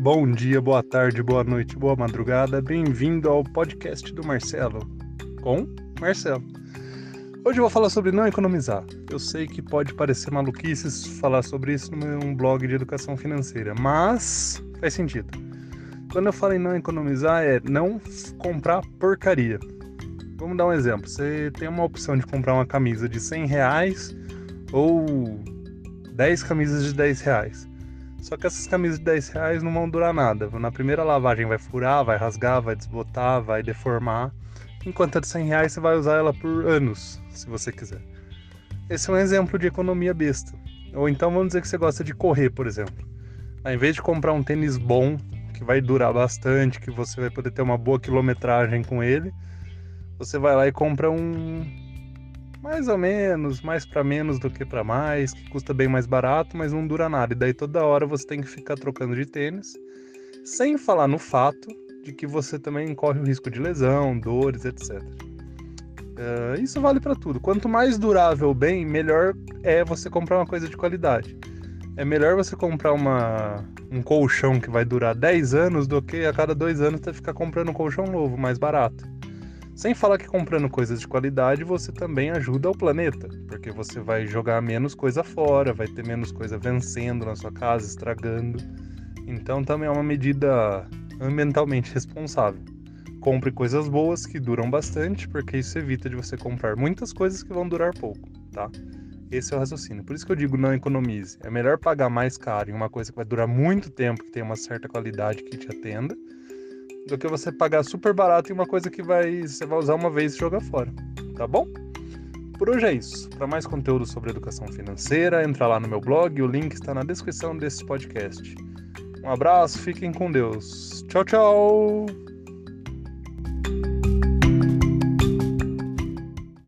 Bom dia, boa tarde, boa noite, boa madrugada. Bem-vindo ao podcast do Marcelo com Marcelo. Hoje eu vou falar sobre não economizar. Eu sei que pode parecer maluquice falar sobre isso num blog de educação financeira, mas faz sentido. Quando eu falo em não economizar, é não comprar porcaria. Vamos dar um exemplo. Você tem uma opção de comprar uma camisa de 100 reais ou 10 camisas de 10 reais. Só que essas camisas de 10 reais não vão durar nada. Na primeira lavagem vai furar, vai rasgar, vai desbotar, vai deformar. Enquanto a de 100 reais você vai usar ela por anos, se você quiser. Esse é um exemplo de economia besta. Ou então vamos dizer que você gosta de correr, por exemplo. Ao invés de comprar um tênis bom, que vai durar bastante, que você vai poder ter uma boa quilometragem com ele, você vai lá e compra um mais ou menos, mais para menos do que para mais, que custa bem mais barato, mas não dura nada. E daí toda hora você tem que ficar trocando de tênis, sem falar no fato de que você também corre o risco de lesão, dores, etc. Uh, eh, isso vale para tudo. Quanto mais durável bem, melhor é você comprar uma coisa de qualidade. É melhor você comprar uma, um colchão que vai durar 10 anos do que a cada dois anos você ficar comprando um colchão novo, mais barato. Sem falar que comprando coisas de qualidade você também ajuda o planeta, porque você vai jogar menos coisa fora, vai ter menos coisa vencendo na sua casa, estragando. Então também é uma medida ambientalmente responsável. Compre coisas boas que duram bastante, porque isso evita de você comprar muitas coisas que vão durar pouco, tá? Esse é o raciocínio. Por isso que eu digo não economize. É melhor pagar mais caro em uma coisa que vai durar muito tempo, que tem uma certa qualidade que te atenda, do que você pagar super barato em uma coisa que vai, você vai usar uma vez e jogar fora. Tá bom? Por hoje é isso. Para mais conteúdo sobre educação financeira, entra lá no meu blog, o link está na descrição desse podcast. Um abraço, fiquem com Deus. Tchau, tchau!